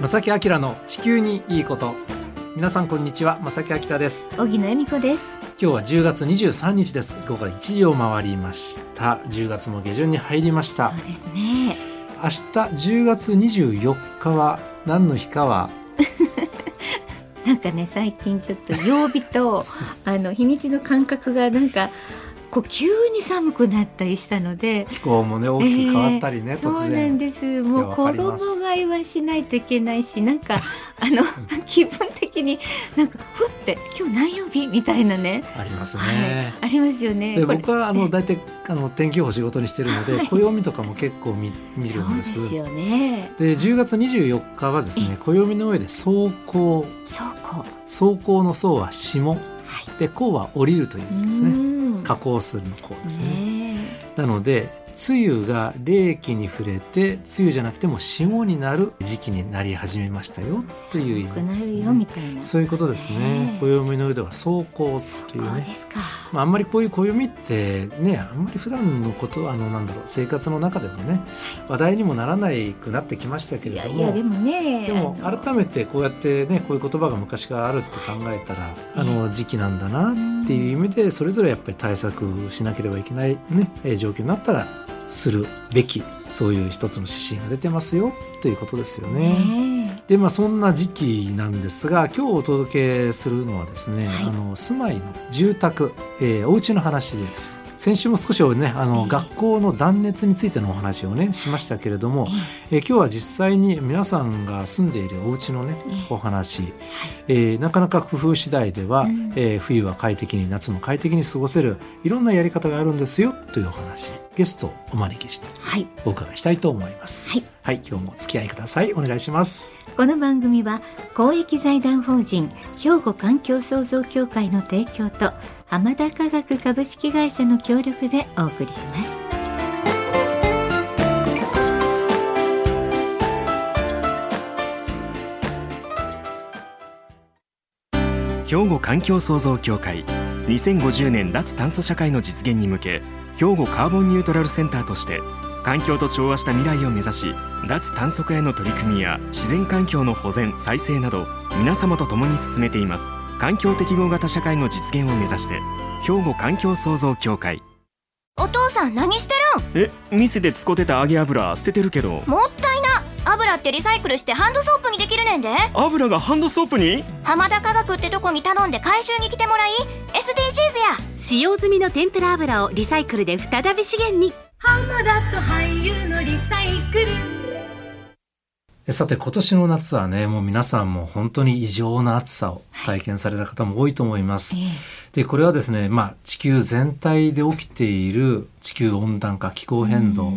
正木明の地球にいいこと。皆さんこんにちは正木明です。小木野恵美子です。今日は10月23日です。午後1時を回りました。10月も下旬に入りました。そうですね。明日10月24日は何の日かは？なんかね最近ちょっと曜日と あの日にちの感覚がなんかこう急に寒くなったりしたので。気候もね大きく変わったりね、えー突そうなん然です。もう衣替えはしないといけないしなんかあの 気分的になんかふって今日何曜日？みたいなね。ありますはい。ね、ありますよね。で僕はあの大体あの天気予報仕事にしてるので、はい。暦とかも結構見見るそうんでですすよね。で10月24日はですね暦の上で走行そうこう走行の走は霜で降は降りるという字ですね。うん加工するの降ですね。ねなので梅雨が冷気に触れて梅雨じゃなくても霜になる時期になり始めましたよという意味です、るよみね、たいな。そういうことですね。ね暦の上では走行というね。そうですか。まあ、あんまりこういう暦ってねあんまり普段のことあのなんだろう生活の中でもね話題にもならないくなってきましたけいれども。やいやでもね。でも改めてこうやってねこういう言葉が昔からあるって考えたらあの時期なんだなっていう意味でそれぞれやっぱり対策しなければいけないねえー状況になったらするべきそういう一つの指針が出てますよということですよね。ねでまあそんな時期なんですが今日お届けするのはですね、はいあの住まいの住宅、えーお家の話です。先週も少しねあの、ええ。学校の断熱についてのお話をねしましたけれども、ええ。ー今日は実際に皆さんが住んでいるお家のねええ。お話、えーなかなか工夫次第では、うん。えー冬は快適に夏も快適に過ごせるいろんなやり方があるんですよというお話。ゲストをお招きしてはい。お伺いしたいと思います。はい。はい、今日もお付き合いください。お願いします。この番組は公益財団法人兵庫環境創造協会の提供と浜田科学株式会社の協力でお送りします。兵庫環境創造協会2050年脱炭素社会の実現に向け兵庫カーボンニュートラルセンターとして環境と調和した未来を目指し脱炭素化への取り組みや自然環境の保全再生など皆様と共に進めています。環境適合型社会の実現を目指して兵庫環境創造協会。お父さん何してえ店で使ってた揚げ油捨ててるけど。るんもったいな。油ってリサイクルしてハンドソープにできるねんで。油がハンドソープに？浜田科学ってとこに頼んで回収に来てもらい。SDGs や。使用済みの天ぷら油をリサイクルで再び資源に。えさて今年の夏はねもう皆さんも本当に異常な暑さを体験された方も多いと思います。でこれはですね、まあ、地球全体で起きている地球温暖化気候変動。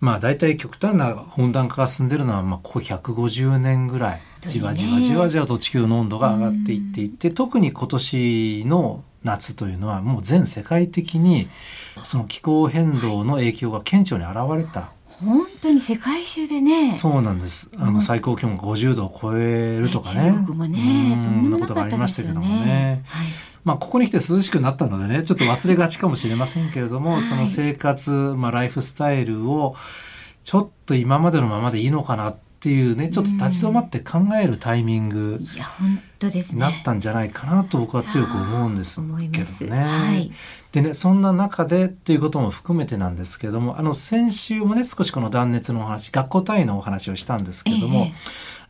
まあ大体極端な温暖化が進んでるのはまあここ150年ぐらいじわじわじわじわと地球の温度が上がっていっていて特に今年の夏というのはもう全世界的にその気候変動の影響が顕著に現れた。本当に世界中でねそうなんです。あの最高気温が50度を超えるとかね。中国もねうんとんでもなことがありかったですましたけどもよねね。はいまあここに来て涼しくなったのでね、ちょっと忘れがちかもしれませんけれども、はいその生活、まあライフスタイルをちょっと今までのままでいいのかなっていうね、ちょっと立ち止まって考えるタイミングになったんじゃないかなと僕は強く思うんですけどね。はい。でねそんな中でということも含めてなんですけれどもあの先週もね少しこの断熱のお話学校単位のお話をしたんですけれども、ええ。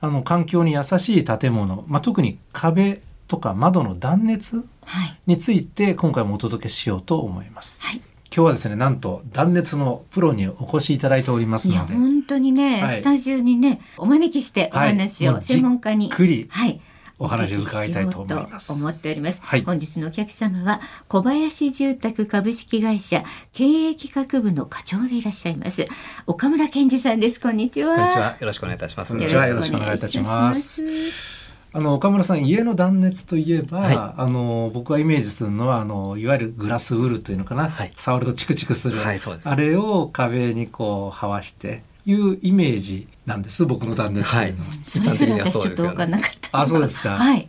あの環境に優しい建物、まあ、特に壁とか窓の断熱はい。について今回もお届けしようと思います。はい今日はですねなんと断熱のプロにお越しいただいておりますいやので。本当にね、はい。スタジオにねお招きしてお話を、はい。専門家にくりはい。お話を伺いたいと思います。思っております、はい。本日のお客様は小林住宅株式会社経営企画部の課長でいらっしゃいます。岡村健二さんです。こんにちは。こんにちは。よろしくお願いいたします。よろしくお願いいたしますあの岡村さん家の断熱といえば、はい。あの僕がイメージするのはあのいわゆるグラスウールというのかな、はい。触るとチクチクする、はいす。あれを壁にこうはわしていうイメージなんです僕の断熱。とい。うのは、それすら私ちょっと分かんなかった。あそうですか。はい。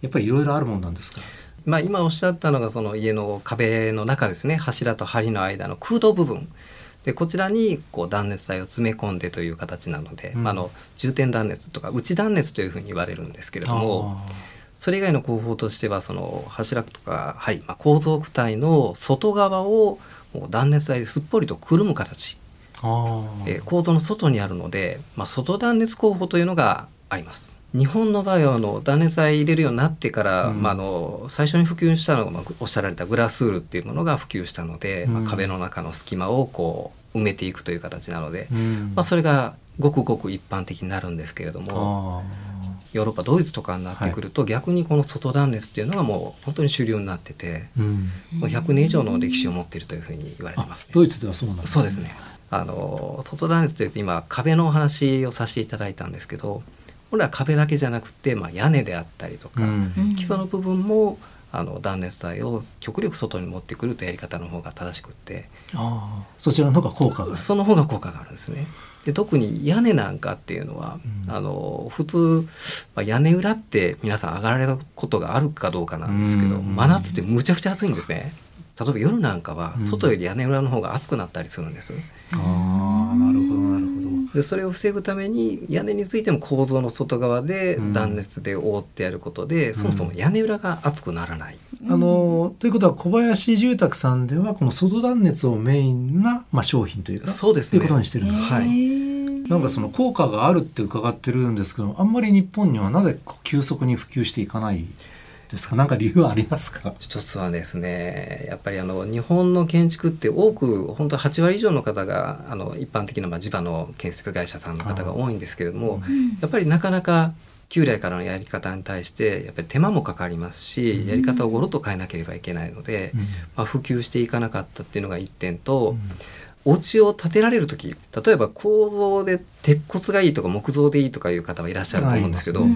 やっぱりいろいろあるもんなんですか？まあ今おっしゃったのがその家の壁の中ですね。柱と梁の間の空洞部分。でこちらにこう断熱材を詰め込んでという形なので、うん。まあ、あの重点断熱とか内断熱というふうに言われるんですけれどもそれ以外の工法としてはその柱とか針、まあ、構造躯体の外側を断熱材ですっぽりとくるむ形、えー構造の外にあるので、まあ、外断熱工法というのがあります。日本の場合はあの断熱材入れるようになってから、うん。まあ、あの最初に普及したのが、まあ、おっしゃられたグラスールっていうものが普及したので、まあ、うん壁の中の隙間をこう埋めていくという形なので、うん。まあ、それがごくごく一般的になるんですけれどもあヨーロッパドイツとかになってくると、逆にこの外断熱っていうのがもう本当に主流になってて、もう100年以上の歴史を持っているというふうに言われてあますね。ドイツではそうなんそうですね。あの外断熱というと今壁のお話をさせていただいたんですけど本来は壁だけじゃなくて、まあ、屋根であったりとか、うん。うん。基礎の部分もあの断熱材を極力外に持ってくるというやり方の方が正しくって。あーそちらの方が効果がある。その方が効果があるんですね。で特に屋根なんかっていうのは、うん。あの普通、まあ、屋根裏って皆さん上がられたことがあるかどうかなんですけど、うん真夏ってむちゃくちゃ暑いんですね。例えば夜なんかはうん。外より屋根裏の方が暑くなったりするんです。ああ。なるほどなるほどでそれを防ぐために屋根についても構造の外側でうん。断熱で覆ってやることで、そもそも屋根裏が熱くならない。あのということは小林住宅さんではこの外断熱をメインな、まあ、商品というかそうですね。ということにしてるんです、はい。なんかその効果があるって伺ってるんですけどあんまり日本にはなぜ急速に普及していかないですか？なんか理由はありますか？一つはですねやっぱりあの日本の建築って多く本当8割以上の方があの一般的なまあ地場の建設会社さんの方が多いんですけれどもやっぱりなかなか旧来からのやり方に対してやっぱり手間もかかりますし、やり方をごろっと変えなければいけないので、うん。まあ、普及していかなかったっていうのが一点と、お家を建てられる時例えば構造で鉄骨がいいとか木造でいいとかいう方はいらっしゃると思うんですけど、はい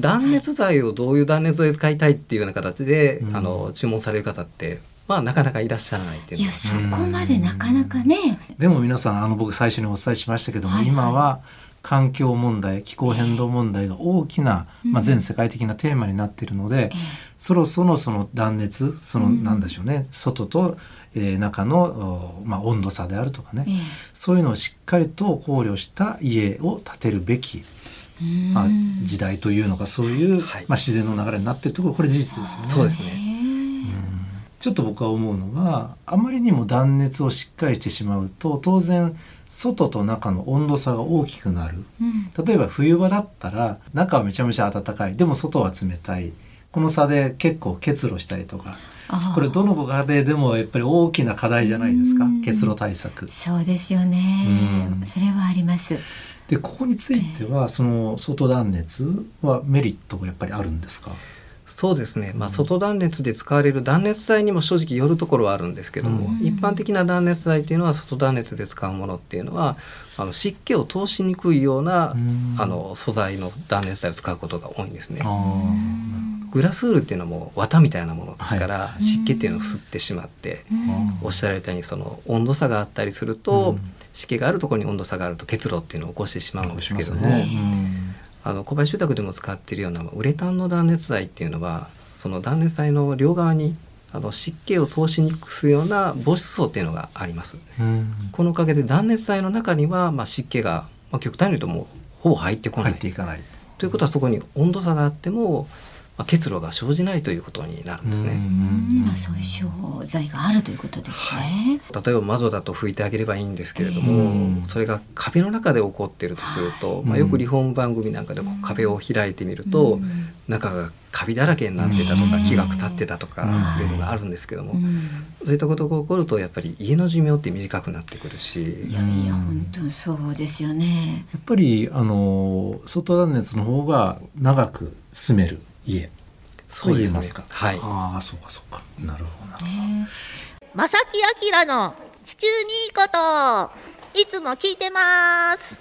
断熱材をどういう断熱材で使いたいっていうような形で、うん。あの注文される方ってまあなかなかいらっしゃらないっていうのはいやそこまでなかなかね、でも皆さんあの僕最初にお伝えしましたけども、はいはい。今は環境問題気候変動問題が大きな、まあ、全世界的なテーマになっているので、そろそろその断熱そのなんでしょうね、外と、えー中の、おまあ、温度差であるとかね、ええ。そういうのをしっかりと考慮した家を建てるべき、うん。まあ、時代というのがそういう、はい。まあ、自然の流れになっているところこれ事実ですよね。そうですね。ちょっと僕は思うのがあまりにも断熱をしっかりしてしまうと当然外と中の温度差が大きくなる。うん。例えば冬場だったら中はめちゃめちゃ暖かい。でも外は冷たいこの差で結構結露したりとかこれどのご家庭でもやっぱり大きな課題じゃないですか？うん。結露対策。そうですよね、うん。それはあります。でここについてはその外断熱はメリットがやっぱりあるんですか？そうですね、まあ、外断熱で使われる断熱材にも正直よるところはあるんですけども、うん。一般的な断熱材っていうのは外断熱で使うものっていうのはあの湿気を通しにくいような、うん。あの素材の断熱材を使うことが多いんですね。あグラスウールっていうのはもう綿みたいなものですから、い。湿気っていうのを吸ってしまって、ーおっしゃられたようにその温度差があったりすると、うん。湿気があるところに温度差があると結露っていうのを起こしてしまうんですけども、ね。うん。あの小林住宅でも使っているようなまあウレタンの断熱材っていうのはその断熱材の両側にあの湿気を通しにくくするような防湿層っていうのがあります。うん。このおかげで断熱材の中にはまあ湿気が、まあ、極端に言うともうほぼ入ってこない。入っていかない。ということはそこに温度差があっても、まあ、結露が生じないということになるんですね。うん。まあ、そういう商材があるということですね。例えば窓だと拭いてあげればいいんですけれども、うん。それが壁の中で起こっているとすると、まあ、よくリフォーム番組なんかで壁を開いてみると、うん。中がカビだらけになってたとか、木が腐ってたとかうん。い。うのがあるんですけども、うん。そういったことが起こるとやっぱり家の寿命って短くなってくるし、いやいや本当にそうですよね。やっぱりあの外断熱の方が長く住める家そう言えますか。はい。ああそうかそうか。なるほどなるほど。ね。正木明の地球にいいこと。いつも聞いてます。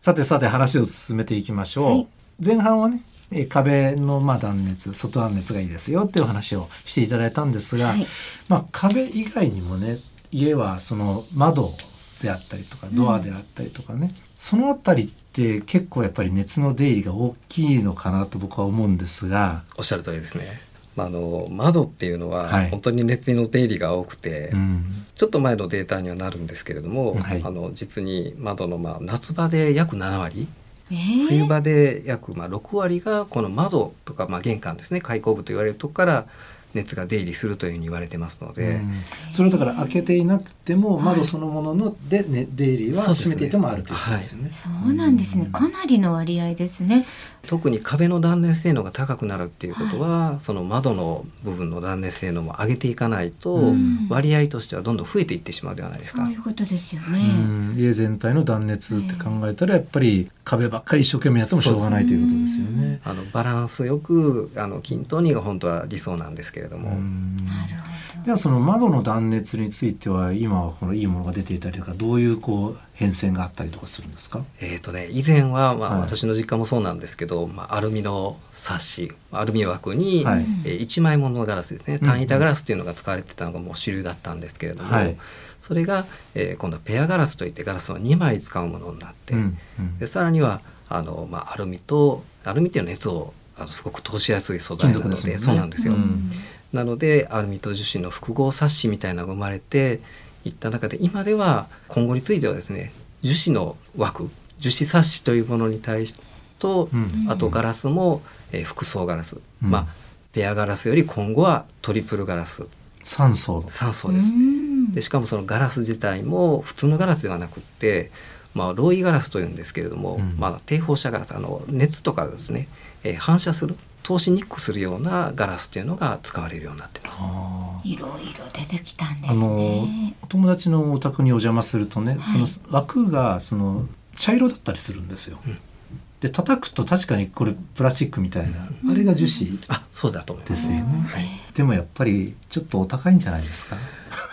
さてさて話を進めていきましょう。はい。前半はねえー壁のまあ断熱外断熱がいいですよっていうお話をしていただいたんですが、はい。まあ壁以外にもね家はその窓であったりとかドアであったりとかね、そのあたりって結構やっぱり熱の出入りが大きいのかなと僕は思うんですが、おっしゃる通りですね。まあ、あの窓っていうのははい。本当に熱の出入りが多くて、うん。ちょっと前のデータにはなるんですけれども、はい。あの実に窓のまあ夏場で約7割。えー。冬場で約まあ6割がこの窓とかまあ玄関ですね。開口部と言われるとこから熱が出入りするというふうに言われてますので、うんそれだから開けていなくても窓そのものので、ね、出入りは閉めていてもあるということですよね。そうなんですね。かなりの割合ですね。特に壁の断熱性能が高くなるっていうことは、その窓の部分の断熱性能も上げていかないと、うん。割合としてはどんどん増えていってしまうではないですか。そうい。うことですようね。ん。家全体の断熱って考えたらやっぱり壁ばっかり一生懸命やってもしょうがないということですよね。あのバランスよくあの均等にが本当は理想なんですけれども、うん。なるほではその窓の断熱については今はこのいいものが出ていたりとかどういうこう変遷があったりとかするんですか？えーとね、以前は、まあはい。私の実家もそうなんですけど、まあ、アルミのサッシアルミ枠に、はい。えー1枚もののガラスですねうん単板ガラスっていうのが使われてたのがもう主流だったんですけれども、はい。それが、えー今度はペアガラスといってガラスを2枚使うものになって、うんうん。でさらにはあの、まあ、アルミとアルミっていうのは熱をあのすごく通しやすい素材なのでね。そうなんですよ。うんなのでアルミと樹脂の複合サッシみたいなのが生まれていった中で今では今後についてはですね樹脂の枠樹脂サッシというものに対しと、うん。あとガラスも、えー複層ガラス、うん。まあペアガラスより今後はトリプルガラス。三層の。ど。3層です。うん。でしかもそのガラス自体も普通のガラスではなくって、まあ、ロイガラスというんですけれども、うん。まあ、低放射ガラスあの熱とかですね、えー反射する通しにくくするようなガラスというのが使われるようになってます。いろいろ出てきたんであすのね。お友達のお宅にお邪魔するとね、はいその枠がその茶色だったりするんですよ。うんで叩くと確かにこれプラスチックみたいな、あれが樹脂あそうだと。ですよね。はいでもやっぱりちょっとお高いんじゃないですか？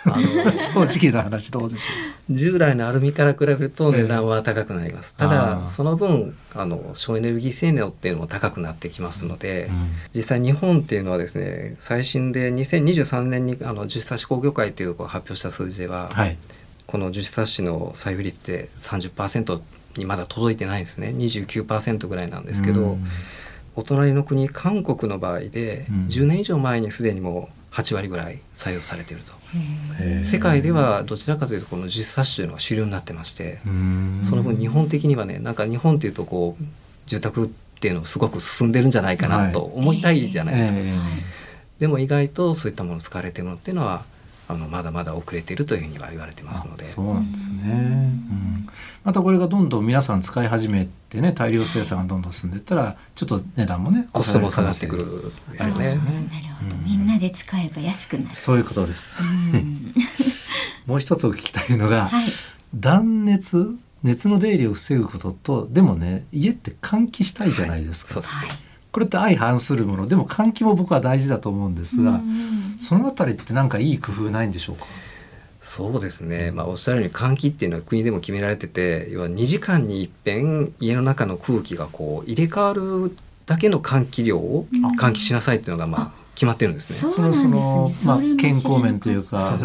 あの正直な話どうでしょ従来のアルミから比べると値段は高くなります。たあだーその分あの省エネルギー性能っていうのも高くなってきますので、う。実際日本っていうのはですね最新で2023年にあの樹脂サッシ工業会っていうところが発表した数字では、はい。この樹脂サッシの採用率って30%にまだ届いてないんですね。29%ぐらいなんですけど、うん。お隣の国韓国の場合でうん。10年以上前にすでにもう8割ぐらい採用されていると、世界ではどちらかというとこの樹脂サッシというのが主流になってまして、うん。その分日本的にはねなんか日本っていうとこう住宅っていうのすごく進んでるんじゃないかなと思いたいじゃないですか、えでも意外とそういったもの使われているのっていうのはあのまだまだ遅れているというふうには言われてえますのであそうなんですね、うん。またこれがどんどん皆さん使い始めてね大量生産がどんどん進んでいったらちょっと値段もねコストも下がってくるですよねすよ。ねなるほど。みんなで使えば安くなる。そういうことです。うん もう一つお聞きたいのが、はい。断熱熱の出入りを防ぐこととでもね家って換気したいじゃないですか、そうですねはい。これって相反するもの。でも換気も僕は大事だと思うんですが、うんそのあたりってなんかいい工夫ないんでしょうか？そうですね、まあ、おっしゃるように換気っていうのは国でも決められてて要は2時間に一遍家の中の空気がこう入れ替わるだけの換気量をうん。換気しなさいっていうのがまあ決まってるんですね。そうなんですね。そのまあ健康面というか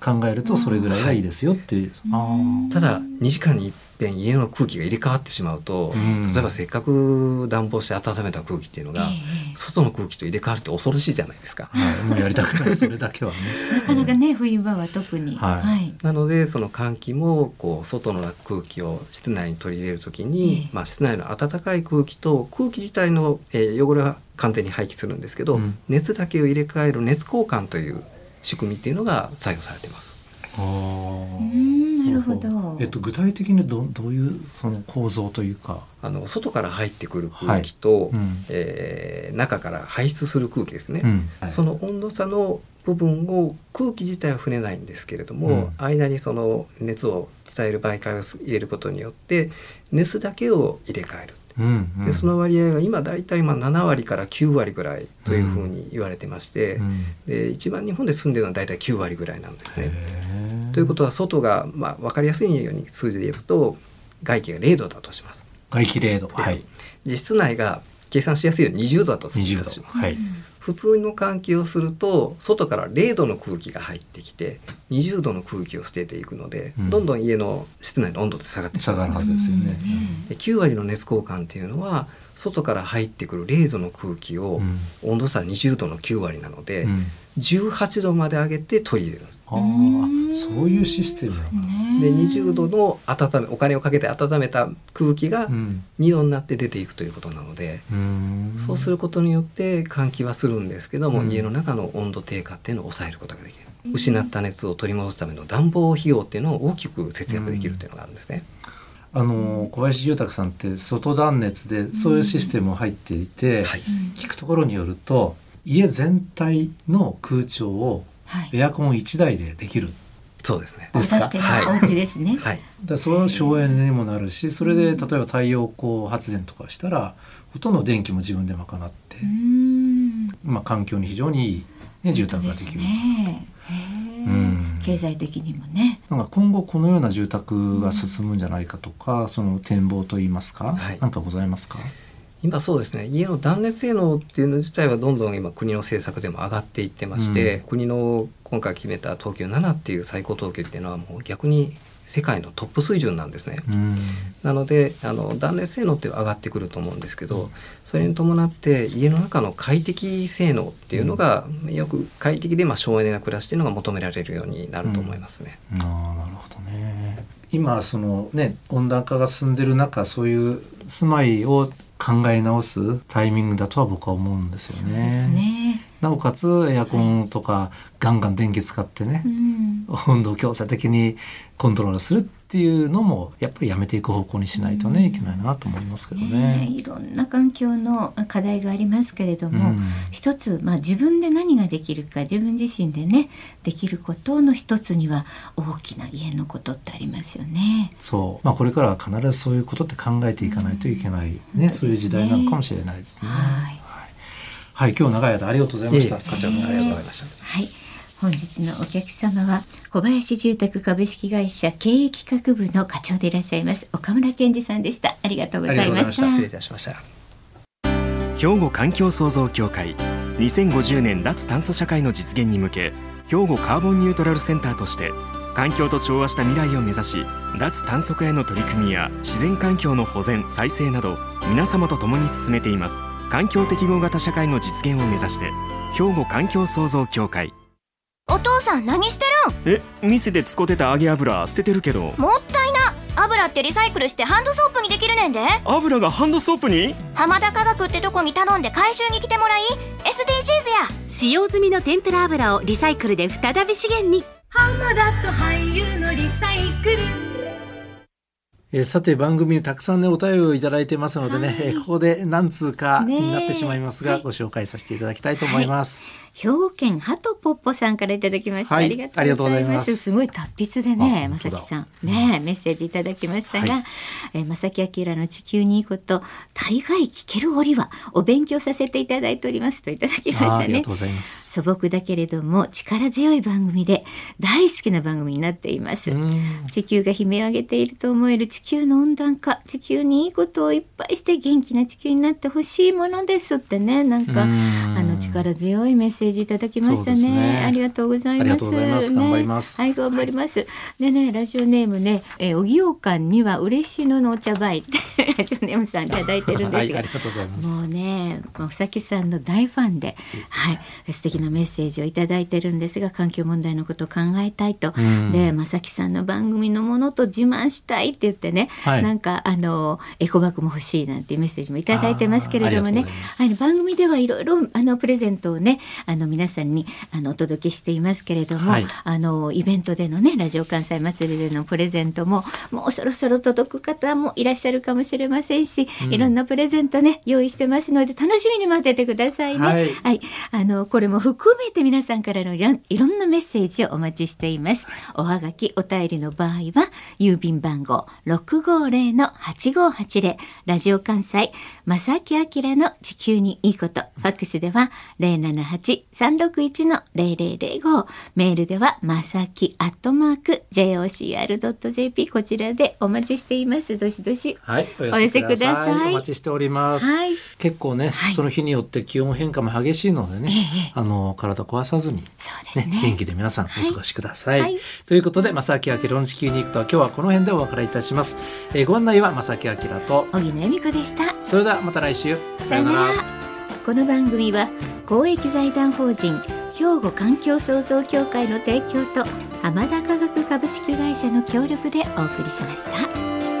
考えるとそれぐらいがいいですよっていう、あただ2時間に一遍家の空気が入れ替わってしまうと、うん。例えばせっかく暖房して温めた空気っていうのが、ええ外の空気と入れ替わるって恐ろしいじゃないですか。あ、はい、もうやりたくない。それだけはね。なかなかね冬場は特に。はい。はい。なのでその換気もこう外の空気を室内に取り入れるときに、ええ。まあ、室内の暖かい空気と空気自体の、えー汚れは完全に廃棄するんですけど、うん。熱だけを入れ替える熱交換という仕組みっていうのが採用されています。あーうんなるほど。えっと、具体的にどどういうその構造というか、あの外から入ってくる空気と、うん。えー中から排出する空気ですね、うん。はい。その温度差の部分を空気自体は触れないんですけれども、うん。間にその熱を伝える媒介を入れることによって熱だけを入れ替える。うんうん。でその割合が今大体まあ7割から9割ぐらいというふうに言われてまして、うんで一番日本で住んでるのは大体9割ぐらいなんですね。ということは外が、まあ、分かりやすいように数字で言うと外気が0度だとします。外気0度。はい。で室内が計算しやすいように20度だとし20ます度。はい普通の換気をすると外から0度の空気が入ってきて20度の空気を捨てていくので、うん。どんどん家の室内の温度って下がってしまう下がるはずですよね。で9割の熱交換っていうのは外から入ってくる0度の空気を、うん。温度差20度の9割なので、うん。18度まで上げて取り入れる。んです。ああ、そういうシステム。で20度の温めお金をかけて温めた空気がうん。2度になって出ていくということなので、うん。そうすることによって換気はするんですけども、うん。家の中の温度低下っていうのを抑えることができる。失った熱を取り戻すための暖房費用っていうのを大きく節約できるっていうのがあるんですね。あの小林住宅さんって外断熱でそういうシステムも入っていて、はい。聞くところによると家全体の空調をはいエアコン1台でできる。そうですね。おですか？お家ですね。はい。でその省エネにもなるしそれで例えば太陽光発電とかしたらほとんど電気も自分で賄って、うーん。まあ、環境に非常にいい、ね、住宅ができる。ねうん経済的にもね。なんか今後このような住宅が進むんじゃないかとか、その展望といいますか、はいなんかございますか？今そうですね家の断熱性能っていうの自体はどんどん今国の政策でも上がっていってまして、国の今回決めた東京7っていう最高等級っていうのはもう逆に世界のトップ水準なんですね。うんなのであの断熱性能って上がってくると思うんですけどそれに伴って家の中の快適性能っていうのが、よく快適でまあ省エネな暮らしっていうのが求められるようになると思いますね。ああなるほどね。今そのね温暖化が進んでる中そういう住まいを考え直すタイミングだとは僕は思うんですよそうですね。ね。なおかつエアコンとかガンガン電気使ってねう、ん。温度を強制的にコントロールするっていうのもやっぱりやめていく方向にしないとね、いけないなと思いますけどね。ねいろんな環境の課題がありますけれども、うん一つ、まあ、自分で何ができるか自分自身でねできることの一つには大きな家のことってありますよね。そう、まあ、これからは必ずそういうことって考えていかないといけない、ね、そういう時代なのかもしれないですね。はいはい、今日長い間ありがとうございました。こちらこそありがとうございました。はい。本日のお客様は小林住宅株式会社経営企画部の課長でいらっしゃいます岡村健二さんでした。ありがとうございまし。ありがとうございました失礼いたしました。兵庫環境創造協会2050年脱炭素社会の実現に向け兵庫カーボンニュートラルセンターとして環境と調和した未来を目指し脱炭素化への取り組みや自然環境の保全再生など皆様と共に進めています環境適合型社会の実現を目指して兵庫環境創造協会。お父さん何してえ店で使ってた揚げ油捨ててるけど。るんもったいな。油ってリサイクルしてハンドソープにできるねんで。油がハンドソープに？浜田科学ってとこに頼んで回収に来てもらい。SDGs や。使用済みの天ぷら油をリサイクルで再び資源にえーさて番組にたくさんねお便りをいただいてますのでね、えーここで何通かになってしまいますが、ご紹介させていただきたいと思います。兵庫県ハトポッポさんからいただきました、はい。ありがとうございます。す。すごい達筆でねまさきさん。ねメッセージいただきましたが、はい。えー、正木明の地球にいいこと大概聞ける折はお勉強させていただいておりますといただきましたね。あーありがとうございます。素朴だけれども力強い番組で大好きな番組になっています。うん。地球が悲鳴を上げていると思える地球の温暖化地球にいいことをいっぱいして元気な地球になってほしいものですってね。なんかうん。あの力強いメッセージいただきましたね。ね。ありがとうございます。頑張ります。はい頑張ります、でねラジオネームねえーおぎようかんには嬉しののお茶杯。っ てラジオネームさんいただいてるんですが、はい、ありがとう。もうね、まあ、ふさきさんの大ファンで、はい、素敵なメッセージをいただいてるんですが、環境問題のことを考えたいと。ん。で、まさきさんの番組のものと自慢したいって言ってね、はい。なんか、あの、エコバッグも欲しいなんていうメッセージもいただいてますけれどもね。あの番組ではいろいろ、あの、プレゼントをね、あの、皆さんに、あの、お届けしていますけれども、はい。あの、イベントでのね、ラジオ関西祭りでのプレゼントも、もうそろそろ届く方もいらっしゃるかもしれませんし、いろんなプレゼントね、用意してますので、楽しみに待っててくださいね。はい。はい。あの、これも含めて皆さんからのいろんいろんなメッセージをお待ちしています。おはがき、お便りの場合は、郵便番号650-8580、ラジオ関西、正木明の地球にいいこと、ファックスでは078-361-0005、メールでは、まさきアットマーク JOCR.jp、こちらでお待ちしています。どしどし。はい、おお寄せください。お待ちしております。はい。結構ね、はい。その日によって気温変化も激しいのでね、ええあの体壊さずに。そうですね。元気で皆さんお過ごしください。ということで、正木明の地球に行くとは今日はこの辺でお別れいたします。えーご案内は正木明と、小木野恵美子でした。それではまた来週。さよなら。この番組は公益財団法人兵庫環境創造協会の提供と浜田科学株式会社の協力でお送りしました。